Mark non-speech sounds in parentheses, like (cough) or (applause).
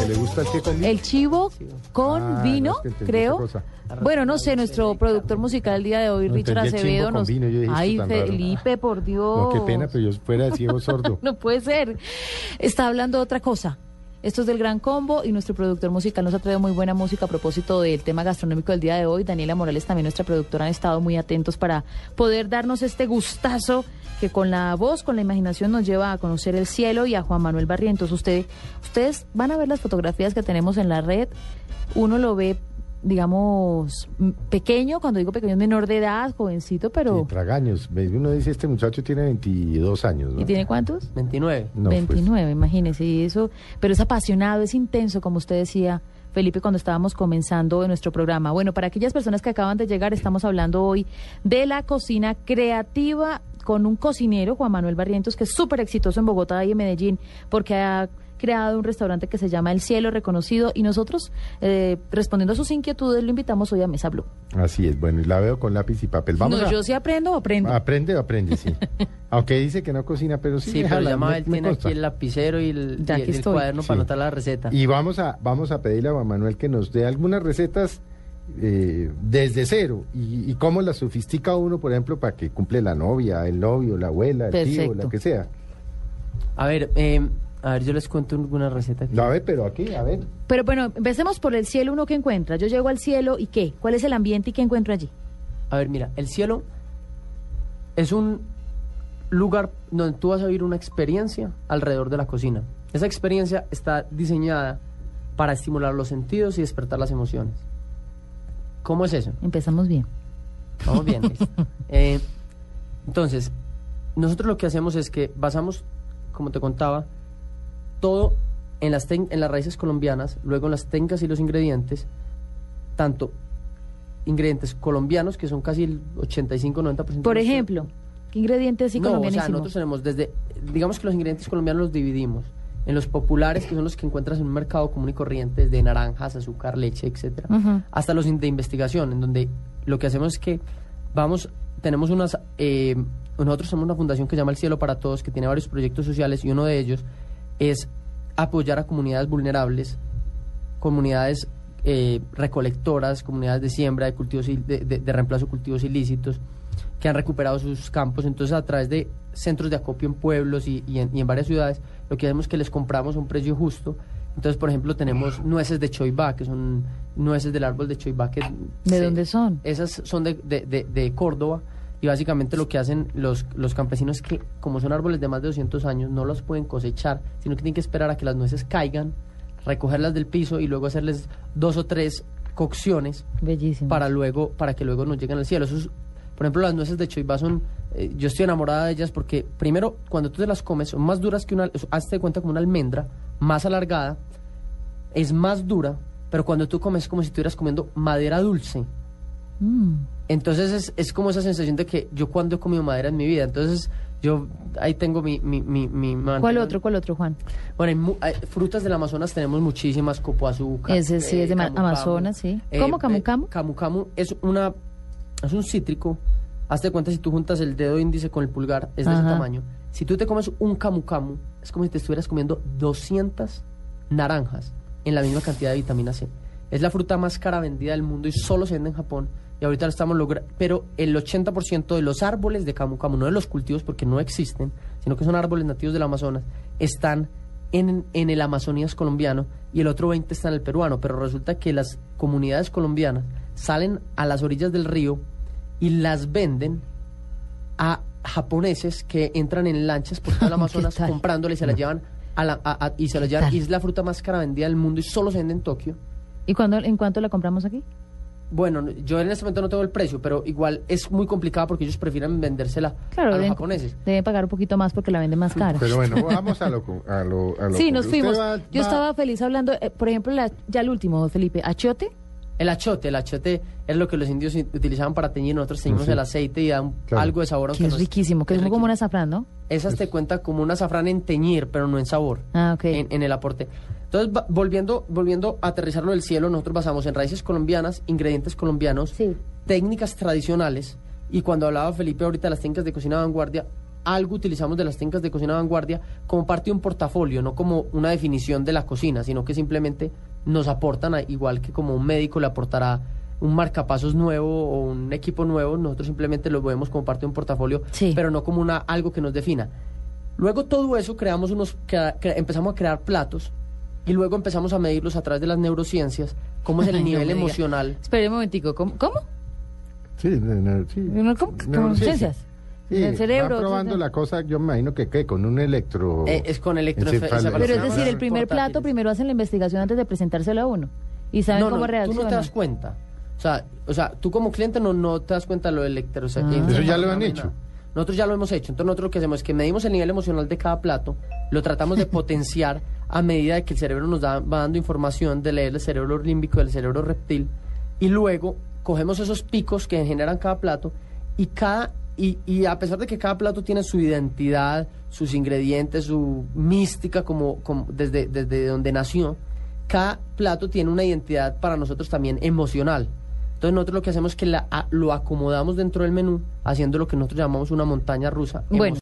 ¿Que le gusta el con El chivo con Ah, vino, no, es que entendí creo. Bueno, no sé, nuestro productor musical el día de hoy, No, Richard Acevedo, con nos... vino, dije, Ay, raro. Felipe, por Dios. No, qué pena, pero yo fuera ciego sordo. (laughs) No puede ser. Está hablando de otra cosa. Esto es del Gran Combo y nuestro productor musical nos ha traído muy buena música a propósito del tema gastronómico del día de hoy. Daniela Morales, también nuestra productora, han estado muy atentos para poder darnos este gustazo que con la voz, con la imaginación nos lleva a conocer el cielo y a Juan Manuel Barrientos. Usted, ustedes van a ver las fotografías que tenemos en la red. Uno lo ve, digamos, pequeño, cuando digo pequeño es menor de edad, jovencito, pero... Sí, tragaños. Uno dice, este muchacho tiene 22 años, ¿no? ¿Y tiene cuántos? 29. No, pues, 29, imagínese, y eso, pero es apasionado, es intenso, como usted decía, Felipe, cuando estábamos comenzando nuestro programa. Bueno, para aquellas personas que acaban de llegar, estamos hablando hoy de la cocina creativa con un cocinero, Juan Manuel Barrientos, que es súper exitoso en Bogotá y en Medellín, porque ha creado un restaurante que se llama El Cielo Reconocido y nosotros, eh, respondiendo a sus inquietudes, lo invitamos hoy a Mesa Blue. Así es, bueno, y la veo con lápiz y papel. Vamos no, a... yo sí aprendo, aprendo. Aprende o aprende, sí. (laughs) Aunque dice que no cocina, pero sí. Sí, pero déjala, ya me- Mabel me tiene aquí el lapicero y el, Ya y el cuaderno Sí. para anotar la receta. Y vamos a, vamos a pedirle a Juan Manuel que nos dé algunas recetas eh, desde cero y, y cómo las sofistica uno, por ejemplo, para que cumple la novia, el novio, la abuela, el tío, la que sea. A ver, eh, a ver, yo les cuento alguna receta. aquí. A ver, pero aquí, a ver. Pero bueno, empecemos por el cielo, uno que encuentra. Yo llego al cielo y qué? ¿Cuál es el ambiente y qué encuentro allí? A ver, mira, el cielo es un lugar donde tú vas a vivir una experiencia alrededor de la cocina. Esa experiencia está diseñada para estimular los sentidos y despertar las emociones. ¿Cómo es eso? Empezamos bien. Vamos bien. (laughs) Eh, entonces, nosotros lo que hacemos es que basamos, como te contaba, todo en las, en las raíces colombianas, luego en las técnicas y los ingredientes, tanto ingredientes colombianos, que son casi el 85-90%. de Por ejemplo, ¿qué ingredientes sí no, o sea, nosotros tenemos desde, digamos que los ingredientes colombianos los dividimos en los populares, que son los que encuentras en un mercado común y corriente, de naranjas, azúcar, leche, etcétera, hasta los de investigación, en donde lo que hacemos es que vamos, tenemos unas, eh, nosotros somos una fundación que se llama El Cielo para Todos, que tiene varios proyectos sociales y uno de ellos es apoyar a comunidades vulnerables, comunidades eh, recolectoras, comunidades de siembra, de cultivos de, de- de reemplazo de cultivos ilícitos, que han recuperado sus campos. Entonces, a través de centros de acopio en pueblos y, y en, y en varias ciudades, lo que hacemos es que les compramos a un precio justo. Entonces, por ejemplo, tenemos nueces de choibá, que son nueces del árbol de choibá. Que ¿De se- dónde son? Esas son de- de Córdoba. Y básicamente lo que hacen los, los campesinos es que, como son árboles de más de 200 años, no los pueden cosechar, sino que tienen que esperar a que las nueces caigan, recogerlas del piso y luego hacerles dos o tres cocciones Bellísimo. para luego para que luego nos lleguen al cielo. Eso es- por ejemplo, las nueces de choibá son, eh, yo estoy enamorada de ellas porque primero cuando tú te las comes son más duras que una, hazte cuenta como una almendra, más alargada, es más dura, pero cuando tú comes es como si estuvieras comiendo madera dulce. Mm. Entonces es, es como esa sensación de que yo cuando he comido madera en mi vida, entonces yo ahí tengo mi... mi, mi, mi ¿Cuál otro? ¿Cuál otro, Juan? Bueno, hay mu- hay frutas del Amazonas tenemos muchísimas, copo azúcar. Ese sí es de camu. Amazonas, sí. ¿Cómo, camu camu? camu camu es una es un cítrico. Hazte cuenta si tú juntas el dedo índice con el pulgar, es de ese tamaño. Si tú te comes un camu camu, es como si te estuvieras comiendo 200 naranjas en la misma cantidad de vitamina C. Es la fruta más cara vendida del mundo y solo se vende en Japón. Y ahorita lo estamos logrando. Pero el 80% de los árboles de camu camu, no de los cultivos porque no existen, sino que son árboles nativos del Amazonas, están en, en el Amazonías colombiano y el otro 20 está en el peruano. Pero resulta que las comunidades colombianas salen a las orillas del río y las venden a japoneses que entran en lanchas por todo el (laughs) Amazonas tal? comprándoles y se las llevan a la, a- a- y se las ¿Qué llevan y es la fruta más cara vendida del mundo y solo se vende en Tokio. ¿Y cuándo, en cuánto la compramos aquí? Bueno, yo en este momento no tengo el precio, pero igual es muy complicado porque ellos prefieren vendérsela Claro, a los deben, japoneses. deben pagar un poquito más porque la venden más cara. Pero bueno, (laughs) vamos a lo... A lo, a lo Sí, nos fuimos. va- Yo va- estaba feliz hablando, eh, por ejemplo, la- ya el último, Felipe, achiote. El achote, el achote es lo que los indios utilizaban para teñir. Nosotros teñimos Sí. el aceite y da un- Claro. algo de sabor. Que es riquísimo, que es, como un azafrán, ¿no? Esas te cuenta como un azafrán en teñir, pero no en sabor. Ah, ok. En, en el aporte. Entonces, va- volviendo, volviendo a aterrizarlo del cielo, nosotros basamos en raíces colombianas, ingredientes colombianos, Sí. técnicas tradicionales. Y cuando hablaba Felipe ahorita de las técnicas de cocina de vanguardia, algo utilizamos de las técnicas de cocina de vanguardia como parte de un portafolio, no como una definición de la cocina, sino que simplemente nos aportan, a- igual que como un médico le aportará un marcapasos nuevo o un equipo nuevo, nosotros simplemente lo vemos como parte de un portafolio, Sí. pero no como una, algo que nos defina. Luego todo eso creamos unos, crea- cre- empezamos a crear platos y luego empezamos a medirlos a través de las neurociencias, cómo es (laughs) el Ay, nivel emocional. Espere un momentico, ¿cómo? ¿Cómo? Sí, sí. ¿Cómo? Sí, Del cerebro, va probando la cosa, yo me imagino que ¿qué? con un electro... Eh, es con electroencefalograma. Pero es decir, el primer plato primero hacen la investigación antes de presentárselo a uno. Y saben no, cómo no, tú no te das cuenta. O sea, o sea, tú como cliente no, no te das cuenta de lo electro. o sea, Ah. Eso ya lo han hecho. Nosotros ya lo hemos hecho. Entonces nosotros lo que hacemos es que medimos el nivel emocional de cada plato, lo tratamos de (laughs) potenciar a medida de que el cerebro nos da, va dando información de leer el cerebro límbico del cerebro reptil y luego cogemos esos picos que generan cada plato y cada y, y a pesar de que cada plato tiene su identidad, sus ingredientes, su mística como, desde, desde donde nació, cada plato tiene una identidad para nosotros también emocional. Entonces nosotros lo que hacemos es que la- a- lo acomodamos dentro del menú, haciendo lo que nosotros llamamos una montaña rusa. Bueno,